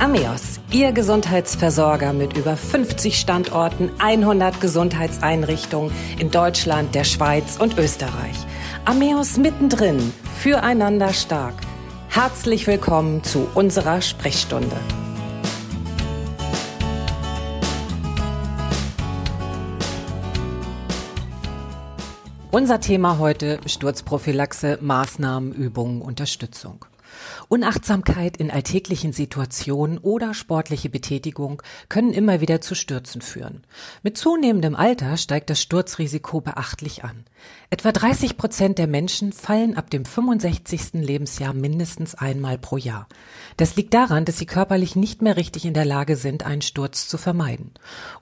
Ameos, Ihr Gesundheitsversorger mit über 50 Standorten, 100 Gesundheitseinrichtungen in Deutschland, der Schweiz und Österreich. Ameos mittendrin, füreinander stark. Herzlich willkommen zu unserer Sprechstunde. Unser Thema heute Sturzprophylaxe, Maßnahmen, Übungen, Unterstützung. Unachtsamkeit in alltäglichen Situationen oder sportliche Betätigung können immer wieder zu Stürzen führen. Mit zunehmendem Alter steigt das Sturzrisiko beachtlich an. Etwa 30 Prozent der Menschen fallen ab dem 65. Lebensjahr mindestens einmal pro Jahr. Das liegt daran, dass sie körperlich nicht mehr richtig in der Lage sind, einen Sturz zu vermeiden.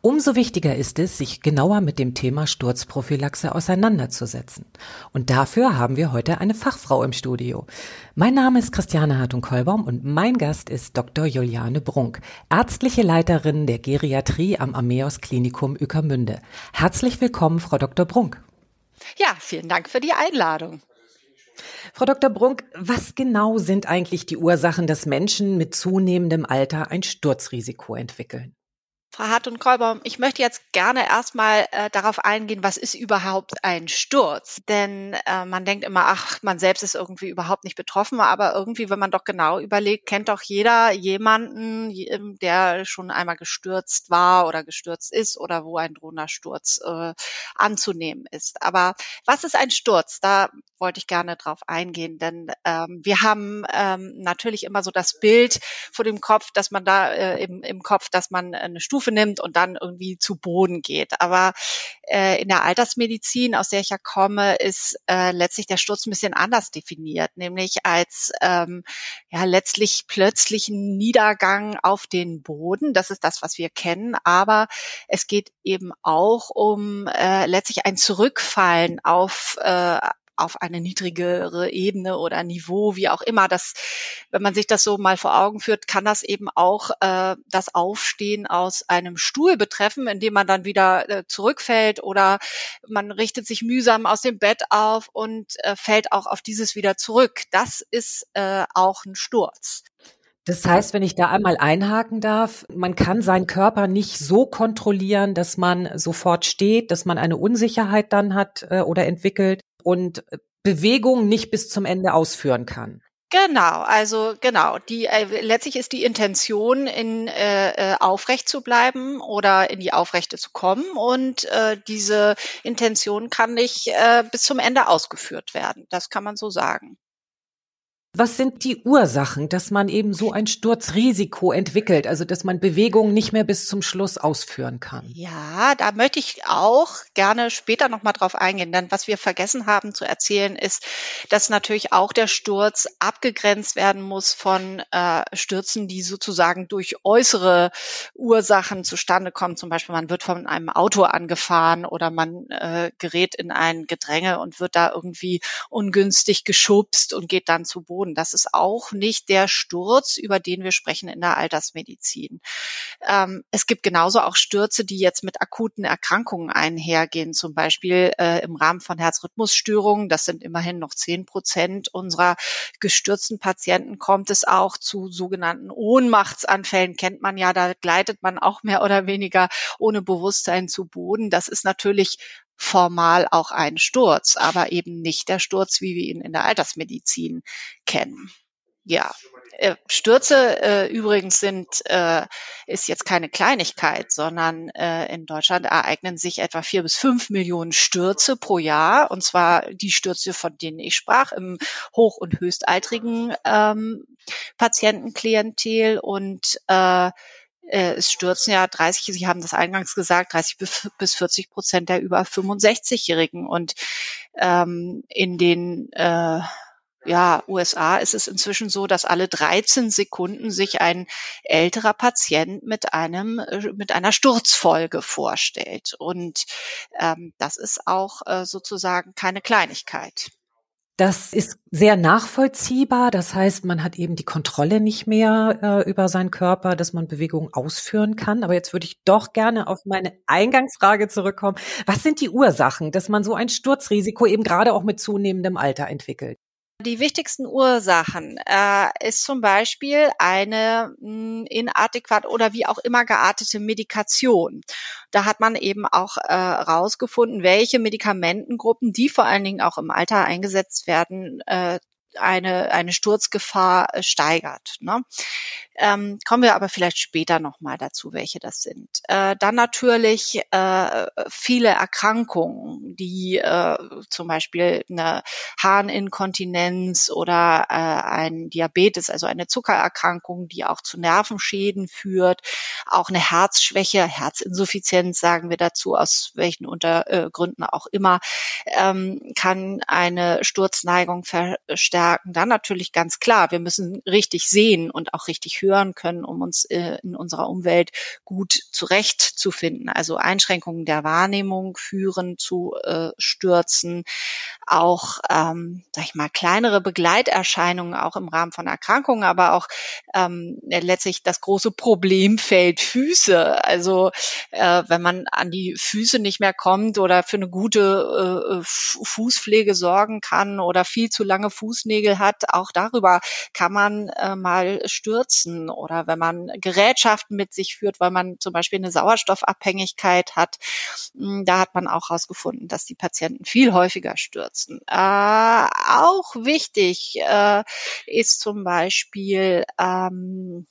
Umso wichtiger ist es, sich genauer mit dem Thema Sturzprophylaxe auseinanderzusetzen. Und dafür haben wir heute eine Fachfrau im Studio. Mein Name ist Christiane Hartung-Kolbaum und mein Gast ist Dr. Juliane Brunk, ärztliche Leiterin der Geriatrie am Ameos Klinikum Ueckermünde. Herzlich willkommen, Frau Dr. Brunk. Ja, vielen Dank für die Einladung. Frau Dr. Brunk, was genau sind eigentlich die Ursachen, dass Menschen mit zunehmendem Alter ein Sturzrisiko entwickeln? Frau Hart und Kolbaum, ich möchte jetzt gerne erstmal äh, darauf eingehen, was ist überhaupt ein Sturz? Denn äh, man denkt immer, ach, man selbst ist irgendwie überhaupt nicht betroffen, aber irgendwie, wenn man doch genau überlegt, kennt doch jeder jemanden, ähm, der schon einmal gestürzt war oder gestürzt ist oder wo ein drohender Sturz äh, anzunehmen ist. Aber was ist ein Sturz? Da wollte ich gerne drauf eingehen, denn ähm, wir haben ähm, natürlich immer so das Bild vor dem Kopf, dass man da äh, im, im Kopf, dass man eine Stufe Stufe nimmt und dann irgendwie zu Boden geht. Aber äh, in der Altersmedizin, aus der ich ja komme, ist äh, letztlich der Sturz ein bisschen anders definiert, nämlich als ähm, ja letztlich plötzlichen Niedergang auf den Boden. Das ist das, was wir kennen. Aber es geht eben auch um äh, letztlich ein Zurückfallen auf äh, auf eine niedrigere Ebene oder Niveau, wie auch immer. Das, wenn man sich das so mal vor Augen führt, kann das eben auch äh, das Aufstehen aus einem Stuhl betreffen, indem man dann wieder äh, zurückfällt oder man richtet sich mühsam aus dem Bett auf und äh, fällt auch auf dieses wieder zurück. Das ist äh, auch ein Sturz. Das heißt, wenn ich da einmal einhaken darf, man kann seinen Körper nicht so kontrollieren, dass man sofort steht, dass man eine Unsicherheit dann hat äh, oder entwickelt, und Bewegung nicht bis zum Ende ausführen kann. Genau, also genau. Die äh, letztlich ist die Intention, in äh, äh, aufrecht zu bleiben oder in die Aufrechte zu kommen und äh, diese Intention kann nicht äh, bis zum Ende ausgeführt werden. Das kann man so sagen. Was sind die Ursachen, dass man eben so ein Sturzrisiko entwickelt, also dass man Bewegungen nicht mehr bis zum Schluss ausführen kann? Ja, da möchte ich auch gerne später nochmal drauf eingehen, denn was wir vergessen haben zu erzählen ist, dass natürlich auch der Sturz abgegrenzt werden muss von äh, Stürzen, die sozusagen durch äußere Ursachen zustande kommen. Zum Beispiel man wird von einem Auto angefahren oder man äh, gerät in ein Gedränge und wird da irgendwie ungünstig geschubst und geht dann zu Boden Boden. Das ist auch nicht der Sturz, über den wir sprechen in der Altersmedizin. Ähm, es gibt genauso auch Stürze, die jetzt mit akuten Erkrankungen einhergehen, zum Beispiel äh, im Rahmen von Herzrhythmusstörungen. Das sind immerhin noch zehn Prozent unserer gestürzten Patienten. Kommt es auch zu sogenannten Ohnmachtsanfällen, kennt man ja, da gleitet man auch mehr oder weniger ohne Bewusstsein zu Boden. Das ist natürlich formal auch ein Sturz, aber eben nicht der Sturz, wie wir ihn in der Altersmedizin kennen. Ja, äh, Stürze äh, übrigens sind äh, ist jetzt keine Kleinigkeit, sondern äh, in Deutschland ereignen sich etwa vier bis fünf Millionen Stürze pro Jahr und zwar die Stürze, von denen ich sprach, im hoch- und höchstaltrigen ähm, Patientenklientel und äh, äh, es stürzen ja 30, Sie haben das eingangs gesagt, 30 bis 40 Prozent der über 65-Jährigen. Und ähm, in den äh, ja, USA ist es inzwischen so, dass alle 13 Sekunden sich ein älterer Patient mit einem äh, mit einer Sturzfolge vorstellt. Und ähm, das ist auch äh, sozusagen keine Kleinigkeit. Das ist sehr nachvollziehbar. Das heißt, man hat eben die Kontrolle nicht mehr äh, über seinen Körper, dass man Bewegungen ausführen kann. Aber jetzt würde ich doch gerne auf meine Eingangsfrage zurückkommen. Was sind die Ursachen, dass man so ein Sturzrisiko eben gerade auch mit zunehmendem Alter entwickelt? Die wichtigsten Ursachen äh, ist zum Beispiel eine mh, hm, inadäquat oder wie auch immer geartete Medikation. Da hat man eben auch äh, rausgefunden, welche Medikamentengruppen, die vor allen Dingen auch im Alter eingesetzt werden, äh, eine, eine Sturzgefahr äh, steigert. Ne? Ähm, kommen wir aber vielleicht später nochmal dazu, welche das sind. Äh, dann natürlich äh, viele Erkrankungen, die äh, zum Beispiel eine Harninkontinenz oder äh, ein Diabetes, also eine Zuckererkrankung, die auch zu Nervenschäden führt, auch eine Herzschwäche, Herzinsuffizienz sagen wir dazu, aus welchen Untergründen auch immer, ähm, kann eine Sturzneigung verstärken. Dann natürlich ganz klar, wir müssen richtig sehen und auch richtig hören können, um uns äh, in unserer Umwelt gut zurechtzufinden. Also Einschränkungen der Wahrnehmung führen zu äh, Stürzen, auch, ähm, sag ich mal, kleinere Begleiterscheinungen auch im Rahmen von Erkrankungen, aber auch ähm, letztlich das große Problemfeld Füße. Also äh, wenn man an die Füße nicht mehr kommt oder für eine gute äh, Fußpflege sorgen kann oder viel zu lange Fußnägel hat, auch darüber kann man äh, mal stürzen oder wenn man Gerätschaften mit sich führt, weil man zum Beispiel eine Sauerstoffabhängigkeit hat. Hm, da hat man auch herausgefunden, dass die Patienten viel häufiger stürzen. Äh, auch wichtig äh, ist zum Beispiel ähm,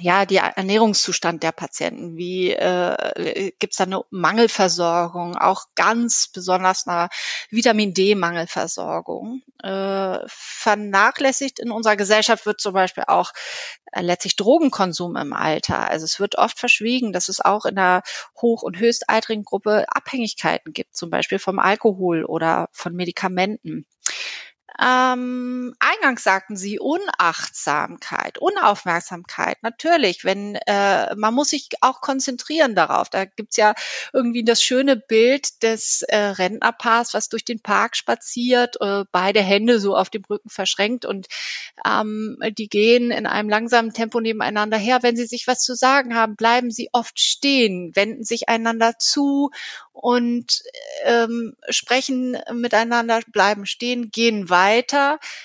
ja, die Ernährungszustand der Patienten, wie äh, gibt es da eine Mangelversorgung, auch ganz besonders eine Vitamin D-Mangelversorgung. Äh, vernachlässigt in unserer Gesellschaft wird zum Beispiel auch äh, letztlich Drogenkonsum im Alter. Also es wird oft verschwiegen, dass es auch in der hoch- und höchstaltrigen Gruppe Abhängigkeiten gibt, zum Beispiel vom Alkohol oder von Medikamenten. Ähm, eingangs sagten Sie Unachtsamkeit, Unaufmerksamkeit. Natürlich, wenn äh, man muss sich auch konzentrieren darauf. Da gibt's ja irgendwie das schöne Bild des äh, Rentnerpaars, was durch den Park spaziert, äh, beide Hände so auf dem Rücken verschränkt und ähm, die gehen in einem langsamen Tempo nebeneinander her. Wenn sie sich was zu sagen haben, bleiben sie oft stehen, wenden sich einander zu und ähm, sprechen miteinander, bleiben stehen, gehen weiter,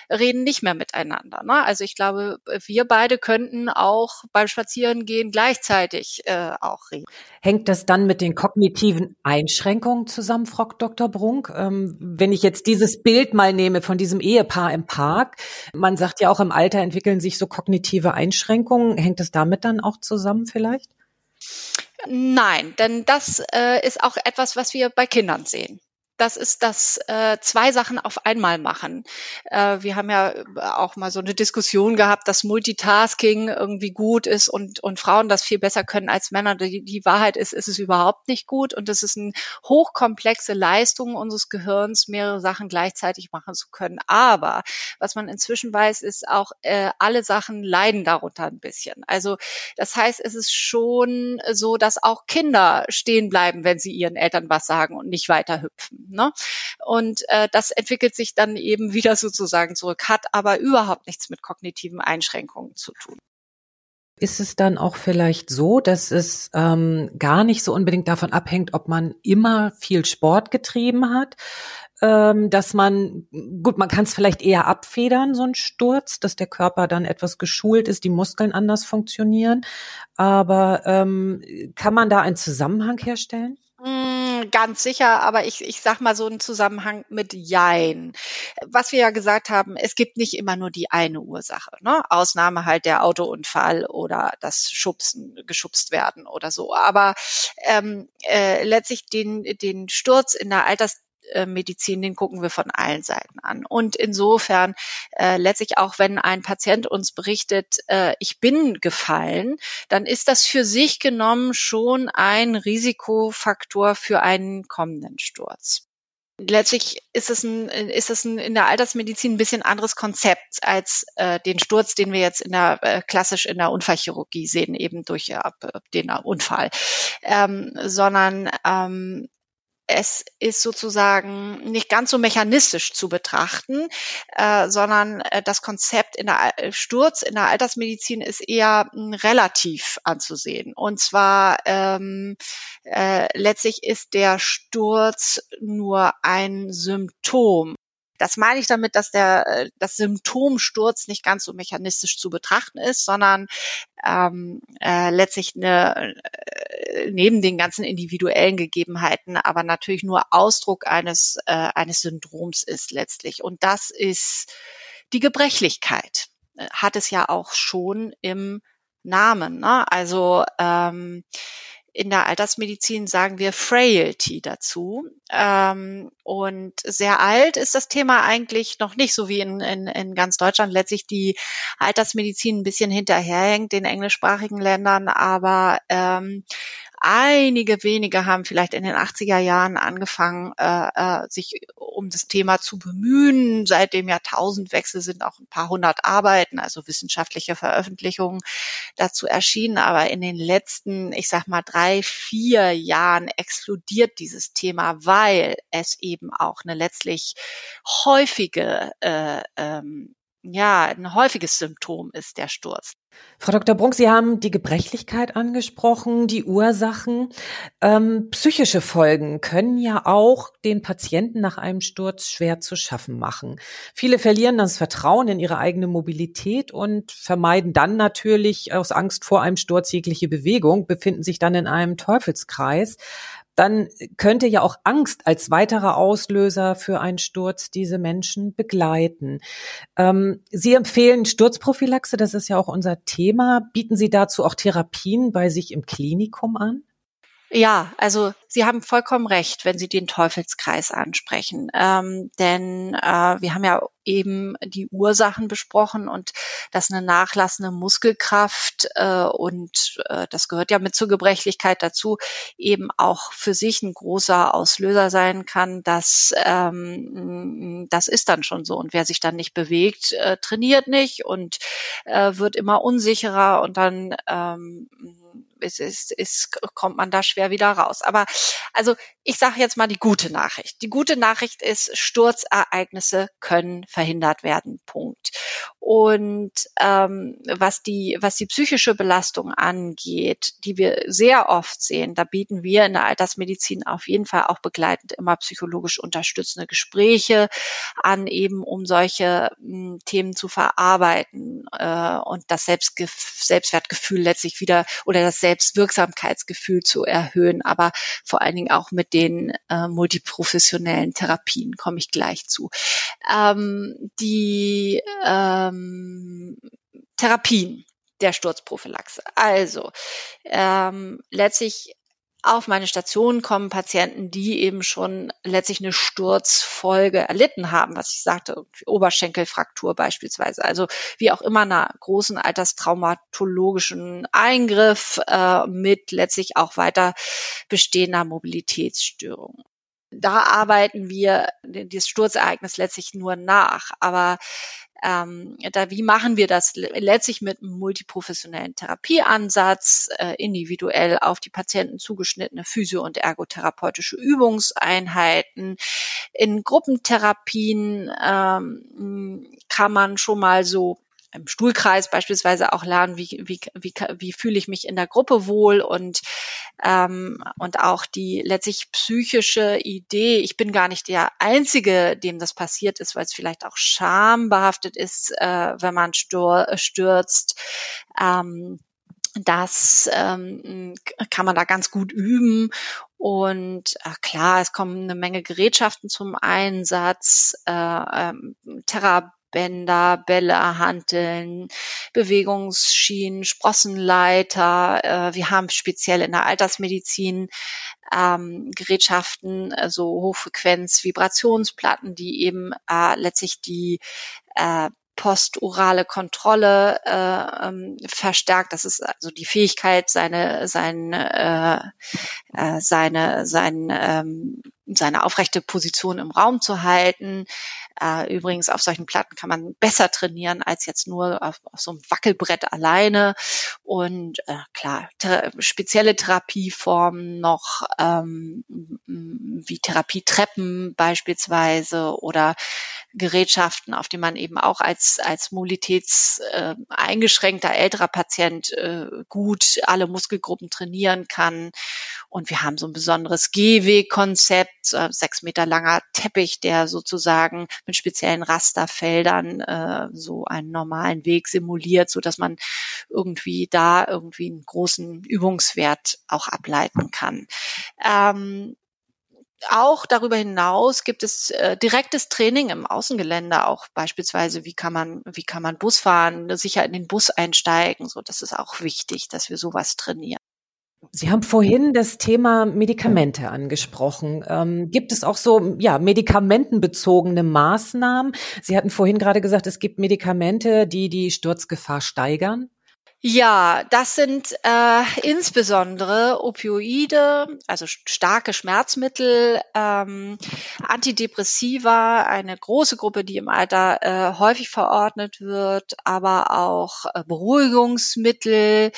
reden nicht mehr miteinander. Ne? Also ich glaube, wir beide könnten auch beim Spazierengehen gleichzeitig äh, auch reden. Hängt das dann mit den kognitiven Einschränkungen zusammen, Frau Dr. Brunk? Ähm, wenn ich jetzt dieses Bild mal nehme von diesem Ehepaar im Park, man sagt ja auch im Alter entwickeln sich so kognitive Einschränkungen. Hängt es damit dann auch zusammen vielleicht? Nein, denn das äh, ist auch etwas, was wir bei Kindern sehen das ist das äh, zwei Sachen auf einmal machen. Äh, wir haben ja auch mal so eine Diskussion gehabt, dass Multitasking irgendwie gut ist und, und Frauen das viel besser können als Männer. Die, die Wahrheit ist, ist es überhaupt nicht gut und es ist eine hochkomplexe Leistung unseres Gehirns, mehrere Sachen gleichzeitig machen zu können. Aber was man inzwischen weiß, ist auch, äh, alle Sachen leiden darunter ein bisschen. Also das heißt, es ist schon so, dass auch Kinder stehen bleiben, wenn sie ihren Eltern was sagen und nicht weiter hüpfen. Ne? Und äh, das entwickelt sich dann eben wieder sozusagen zurück, hat aber überhaupt nichts mit kognitiven Einschränkungen zu tun. Ist es dann auch vielleicht so, dass es ähm, gar nicht so unbedingt davon abhängt, ob man immer viel Sport getrieben hat, ähm, dass man, gut, man kann es vielleicht eher abfedern, so ein Sturz, dass der Körper dann etwas geschult ist, die Muskeln anders funktionieren. Aber ähm, kann man da einen Zusammenhang herstellen? Ganz sicher, aber ich, ich sag mal so einen Zusammenhang mit Jein. Was wir ja gesagt haben, es gibt nicht immer nur die eine Ursache. Ne? Ausnahme halt der Autounfall oder das Schubsen, geschubst werden oder so. Aber ähm, äh, letztlich den, den Sturz in der Alters Medizin, den gucken wir von allen Seiten an. Und insofern äh, letztlich auch, wenn ein Patient uns berichtet, äh, ich bin gefallen, dann ist das für sich genommen schon ein Risikofaktor für einen kommenden Sturz. Letztlich ist es, ein, ist es ein, in der Altersmedizin ein bisschen anderes Konzept als äh, den Sturz, den wir jetzt in der äh, klassisch in der Unfallchirurgie sehen, eben durch äh, den Unfall, ähm, sondern ähm, es ist sozusagen nicht ganz so mechanistisch zu betrachten, äh, sondern äh, das Konzept in der äh, Sturz in der Altersmedizin ist eher mh, hm, relativ anzusehen. Und zwar ähm, äh, letztlich ist der Sturz nur ein Symptom Das meine ich damit, dass der äh, das Symptomsturz nicht ganz so mechanistisch zu betrachten ist, sondern ähm, äh, letztlich eine, äh, neben den ganzen individuellen Gegebenheiten, aber natürlich nur Ausdruck eines äh, eines Syndroms ist letztlich. Und das ist die Gebrechlichkeit. Äh, hat es ja auch schon im Namen. Ne? Also ähm, in der Altersmedizin sagen wir Frailty dazu. Ähm, und sehr alt ist das Thema eigentlich noch nicht, so wie in, in, in ganz Deutschland letztlich die Altersmedizin ein bisschen hinterherhängt, den englischsprachigen Ländern. Aber ähm, Einige wenige haben vielleicht in den 80er Jahren angefangen, äh, äh, sich um das Thema zu bemühen. Seit dem Jahrtausendwechsel sind auch ein paar hundert Arbeiten, also wissenschaftliche Veröffentlichungen dazu erschienen. Aber in den letzten, ich sag mal, drei, vier Jahren explodiert dieses Thema, weil es eben auch eine letztlich häufige äh, ähm, ja, ein häufiges Symptom ist der Sturz. Frau Dr. Brunk, Sie haben die Gebrechlichkeit angesprochen, die Ursachen. Ähm, psychische Folgen können ja auch den Patienten nach einem Sturz schwer zu schaffen machen. Viele verlieren das Vertrauen in ihre eigene Mobilität und vermeiden dann natürlich aus Angst vor einem Sturz jegliche Bewegung, befinden sich dann in einem Teufelskreis dann könnte ja auch Angst als weiterer Auslöser für einen Sturz diese Menschen begleiten. Ähm, Sie empfehlen Sturzprophylaxe, das ist ja auch unser Thema. Bieten Sie dazu auch Therapien bei sich im Klinikum an? Ja, also Sie haben vollkommen recht, wenn Sie den Teufelskreis ansprechen. Ähm, denn äh, wir haben ja eben die Ursachen besprochen und dass eine nachlassende Muskelkraft äh, und äh, das gehört ja mit zur Gebrechlichkeit dazu, eben auch für sich ein großer Auslöser sein kann. dass ähm, das ist dann schon so. Und wer sich dann nicht bewegt, äh, trainiert nicht und äh, wird immer unsicherer und dann ähm, ist, ist, ist, kommt man da schwer wieder raus. Aber also ich sage jetzt mal die gute Nachricht. Die gute Nachricht ist, Sturzereignisse können verhindert werden. Punkt. Und ähm, was die was die psychische Belastung angeht, die wir sehr oft sehen, da bieten wir in der Altersmedizin auf jeden Fall auch begleitend immer psychologisch unterstützende Gespräche an, eben um solche mh, Themen zu verarbeiten äh, und das Selbstgef Selbstwertgefühl letztlich wieder oder das Selbstwirksamkeitsgefühl zu erhöhen, aber vor allen Dingen auch mit den äh, multiprofessionellen Therapien komme ich gleich zu. Ähm, die ähm, Therapien der Sturzprophylaxe. Also ähm, letztlich auf meine Station kommen Patienten, die eben schon letztlich eine Sturzfolge erlitten haben, was ich sagte, Oberschenkelfraktur beispielsweise. Also wie auch immer einer großen alterstraumatologischen Eingriff äh, mit letztlich auch weiter bestehender Mobilitätsstörung da arbeiten wir dieses Sturzereignis letztlich nur nach. Aber ähm, da, wie machen wir das letztlich mit einem multiprofessionellen Therapieansatz, äh, individuell auf die Patienten zugeschnittene physio- und ergotherapeutische Übungseinheiten. In Gruppentherapien ähm, kann man schon mal so im Stuhlkreis beispielsweise auch lernen, wie, wie, wie, wie fühle ich mich in der Gruppe wohl und, ähm, und auch die letztlich psychische Idee, ich bin gar nicht der Einzige, dem das passiert ist, weil es vielleicht auch schambehaftet ist, äh, wenn man stürzt. Ähm, das ähm, kann man da ganz gut üben. Und äh, klar, es kommen eine Menge Gerätschaften zum Einsatz, äh, ähm, Thera Bänder, Bälle, Hanteln, Bewegungsschienen, Sprossenleiter. Äh, wir haben speziell in der Altersmedizin ähm, Gerätschaften, also Hochfrequenz, Vibrationsplatten, die eben äh, letztlich die äh, posturale Kontrolle äh, ähm, verstärkt. Das ist also die Fähigkeit, seine seine äh, äh, seine seine ähm, seine aufrechte Position im Raum zu halten. Äh, übrigens auf solchen Platten kann man besser trainieren als jetzt nur auf, auf so einem Wackelbrett alleine. Und äh, klar, thera spezielle Therapieformen noch ähm, wie Therapietreppen beispielsweise oder Gerätschaften, auf die man eben auch als, als Mobilitäts äh, älterer Patient äh, gut alle Muskelgruppen trainieren kann. Und wir haben so ein besonderes Gehwegkonzept, äh, sechs Meter langer Teppich, der sozusagen mit speziellen Rasterfeldern äh, so einen normalen Weg simuliert, so dass man irgendwie da irgendwie einen großen Übungswert auch ableiten kann. Ähm, auch darüber hinaus gibt es äh, direktes Training im Außengelände, auch beispielsweise, wie kann man, wie kann man Bus fahren, sicher in den Bus einsteigen. So, das ist auch wichtig, dass wir sowas trainieren. Sie haben vorhin das Thema Medikamente angesprochen. Ähm, gibt es auch so ja medikamentenbezogene Maßnahmen? Sie hatten vorhin gerade gesagt, es gibt Medikamente, die die Sturzgefahr steigern. Ja, das sind äh, insbesondere Opioide, also starke Schmerzmittel, ähm, Antidepressiva, eine große Gruppe, die im Alter äh, häufig verordnet wird, aber auch äh, Beruhigungsmittel,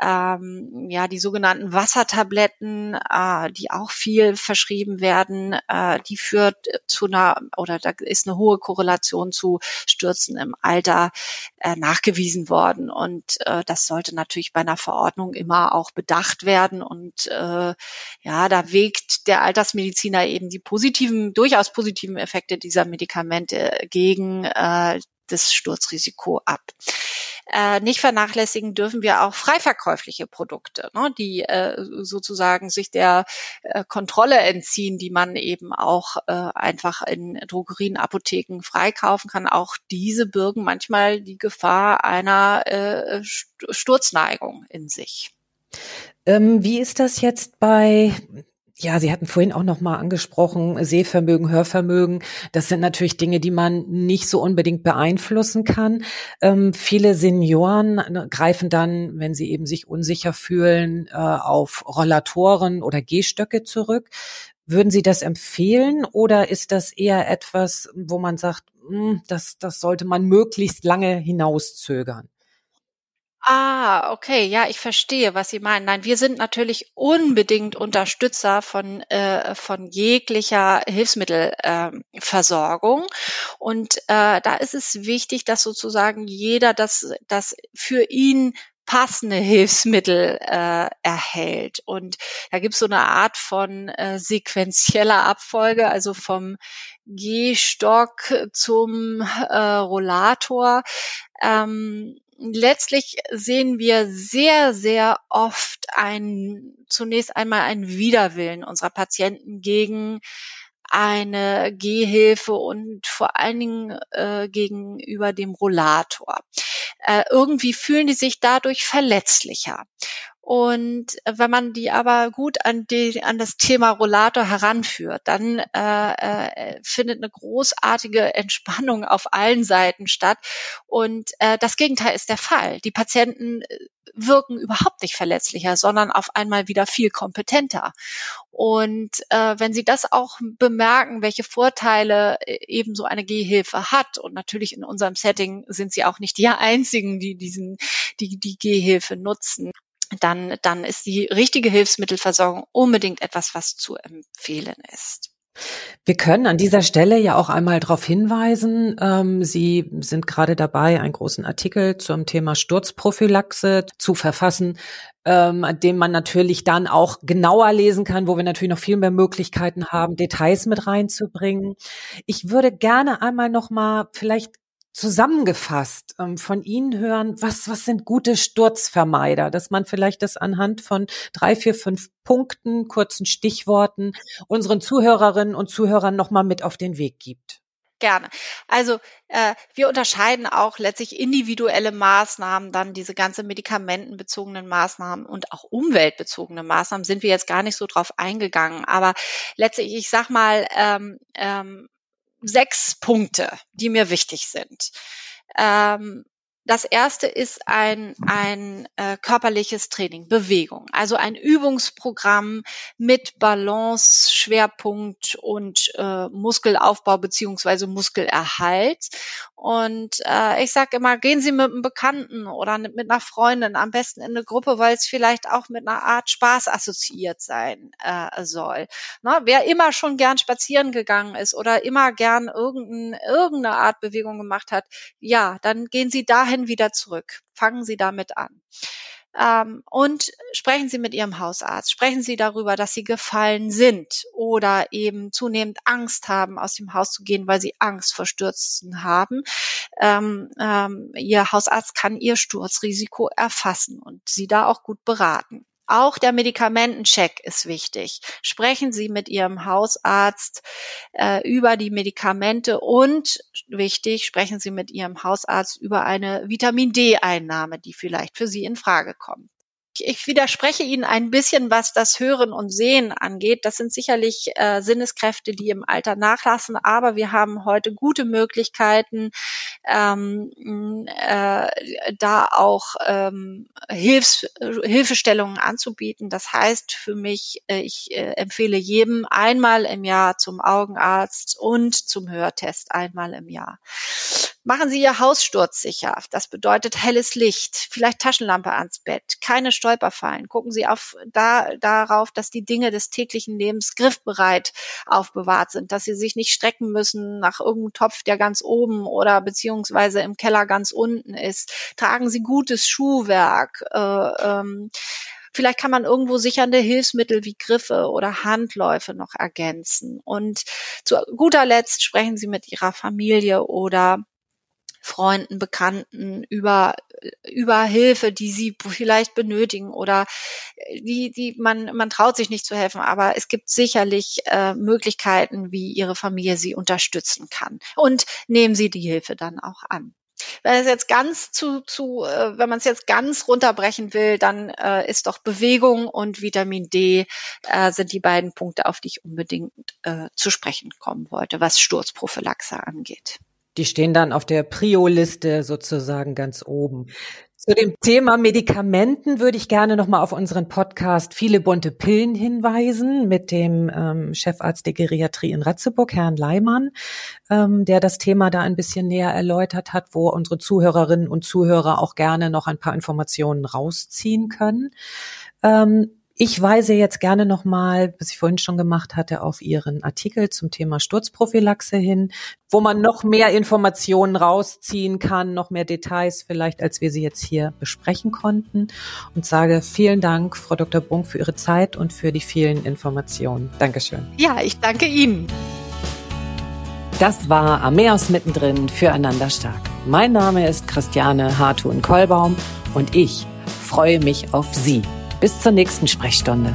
ähm, ja, die sogenannten Wassertabletten, äh, die auch viel verschrieben werden, äh, die führt zu einer, oder da ist eine hohe Korrelation zu Stürzen im Alter äh, nachgewiesen worden. Und äh, das sollte natürlich bei einer Verordnung immer auch bedacht werden. Und äh, ja, da wägt der Altersmediziner eben die positiven, durchaus positiven Effekte dieser Medikamente gegen äh, das Sturzrisiko ab. Äh, nicht vernachlässigen dürfen wir auch freiverkäufliche Produkte, ne, die äh, sozusagen sich der äh, Kontrolle entziehen, die man eben auch äh, einfach in Drogerien, Apotheken freikaufen kann. Auch diese birgen manchmal die Gefahr einer äh, Sturzneigung in sich. Ähm, wie ist das jetzt bei ja, Sie hatten vorhin auch noch mal angesprochen, Sehvermögen, Hörvermögen. Das sind natürlich Dinge, die man nicht so unbedingt beeinflussen kann. Ähm, viele Senioren ne, greifen dann, wenn sie eben sich unsicher fühlen, äh, auf Rollatoren oder Gehstöcke zurück. Würden Sie das empfehlen oder ist das eher etwas, wo man sagt, mh, hm, das, das sollte man möglichst lange hinauszögern? Ah, okay, ja, ich verstehe, was Sie meinen. Nein, wir sind natürlich unbedingt Unterstützer von, äh, von jeglicher Hilfsmittelversorgung. Und äh, da ist es wichtig, dass sozusagen jeder das, das für ihn passende Hilfsmittel äh, erhält. Und da gibt es so eine Art von äh, sequenzieller Abfolge, also vom Gehstock zum äh, Rollator. Ähm, letztlich sehen wir sehr, sehr oft ein, zunächst einmal einen Widerwillen unserer Patienten gegen eine Gehhilfe und vor allen Dingen äh, gegenüber dem Rollator. Äh, irgendwie fühlen die sich dadurch verletzlicher. Und wenn man die aber gut an, die, an das Thema Rollator heranführt, dann äh, äh, findet eine großartige Entspannung auf allen Seiten statt. Und äh, das Gegenteil ist der Fall. Die Patienten äh, wirken überhaupt nicht verletzlicher, sondern auf einmal wieder viel kompetenter. Und äh, wenn Sie das auch bemerken, welche Vorteile äh, eben so eine Gehhilfe hat, und natürlich in unserem Setting sind Sie auch nicht die einzigen, die diesen, die, die Gehhilfe nutzen dann, dann ist die richtige Hilfsmittelversorgung unbedingt etwas, was zu empfehlen ist. Wir können an dieser Stelle ja auch einmal darauf hinweisen, ähm, Sie sind gerade dabei, einen großen Artikel zum Thema Sturzprophylaxe zu verfassen, ähm, den man natürlich dann auch genauer lesen kann, wo wir natürlich noch viel mehr Möglichkeiten haben, Details mit reinzubringen. Ich würde gerne einmal noch mal vielleicht zusammengefasst ähm, von Ihnen hören, was, was sind gute Sturzvermeider, dass man vielleicht das anhand von drei, vier, fünf Punkten, kurzen Stichworten unseren Zuhörerinnen und Zuhörern nochmal mit auf den Weg gibt. Gerne. Also äh, wir unterscheiden auch letztlich individuelle Maßnahmen, dann diese ganze medikamentenbezogenen Maßnahmen und auch umweltbezogene Maßnahmen sind wir jetzt gar nicht so drauf eingegangen. Aber letztlich, ich sag mal, ähm, ähm, sechs Punkte, die mir wichtig sind. Ähm, das erste ist ein, ein äh, körperliches Training, Bewegung, also ein Übungsprogramm mit Balance, Schwerpunkt und äh, Muskelaufbau beziehungsweise Muskelerhalt. Und äh, ich sage immer, gehen Sie mit einem Bekannten oder mit einer Freundin am besten in eine Gruppe, weil es vielleicht auch mit einer Art Spaß assoziiert sein äh, soll. Na, wer immer schon gern spazieren gegangen ist oder immer gern irgendein, irgendeine Art Bewegung gemacht hat, ja, dann gehen Sie dahin dahin wieder zurück. Fangen Sie damit an. Ähm, und sprechen Sie mit Ihrem Hausarzt. Sprechen Sie darüber, dass Sie gefallen sind oder eben zunehmend Angst haben, aus dem Haus zu gehen, weil Sie Angst vor Stürzen haben. Ähm, ähm, Ihr Hausarzt kann Ihr Sturzrisiko erfassen und Sie da auch gut beraten. Auch der Medikamentencheck ist wichtig. Sprechen Sie mit Ihrem Hausarzt äh, über die Medikamente und wichtig, sprechen Sie mit Ihrem Hausarzt über eine Vitamin D-Einnahme, die vielleicht für Sie in Frage kommt. Ich widerspreche Ihnen ein bisschen, was das Hören und Sehen angeht. Das sind sicherlich äh, Sinneskräfte, die im Alter nachlassen, aber wir haben heute gute Möglichkeiten, ähm, äh, da auch ähm, Hilfs Hilfestellungen anzubieten. Das heißt für mich, äh, ich äh, empfehle jedem einmal im Jahr zum Augenarzt und zum Hörtest einmal im Jahr. Machen Sie Ihr Haus sturzsicher. Das bedeutet helles Licht, vielleicht Taschenlampe ans Bett, keine Stolperfallen. Gucken Sie auf, da, darauf, dass die Dinge des täglichen Lebens griffbereit aufbewahrt sind, dass Sie sich nicht strecken müssen nach irgendeinem Topf, der ganz oben oder beziehungsweise im Keller ganz unten ist. Tragen Sie gutes Schuhwerk. Äh, ähm, Vielleicht kann man irgendwo sichernde Hilfsmittel wie Griffe oder Handläufe noch ergänzen. Und zu guter Letzt sprechen Sie mit Ihrer Familie oder Freunden, Bekannten über, über Hilfe, die sie vielleicht benötigen oder äh, die, die man, man traut sich nicht zu helfen, aber es gibt sicherlich äh, Möglichkeiten, wie ihre Familie sie unterstützen kann. Und nehmen Sie die Hilfe dann auch an. Wenn es jetzt ganz zu, zu äh, wenn man es jetzt ganz runterbrechen will, dann äh, ist doch Bewegung und Vitamin D äh, sind die beiden Punkte, auf die ich unbedingt äh, zu sprechen kommen wollte, was Sturzprophylaxe angeht. Die stehen dann auf der Prio-Liste sozusagen ganz oben. Zu dem Thema Medikamenten würde ich gerne nochmal auf unseren Podcast Viele bunte Pillen hinweisen mit dem ähm, Chefarzt der Geriatrie in Ratzeburg, Herrn Leimann, ähm, der das Thema da ein bisschen näher erläutert hat, wo unsere Zuhörerinnen und Zuhörer auch gerne noch ein paar Informationen rausziehen können. Ähm, ich weise jetzt gerne nochmal, was ich vorhin schon gemacht hatte, auf Ihren Artikel zum Thema Sturzprophylaxe hin, wo man noch mehr Informationen rausziehen kann, noch mehr Details vielleicht, als wir sie jetzt hier besprechen konnten. Und sage vielen Dank, Frau Dr. Brunk, für Ihre Zeit und für die vielen Informationen. Dankeschön. Ja, ich danke Ihnen. Das war Ameos mittendrin füreinander stark. Mein Name ist Christiane Hartun-Kollbaum und ich freue mich auf Sie. Bis zur nächsten Sprechstunde.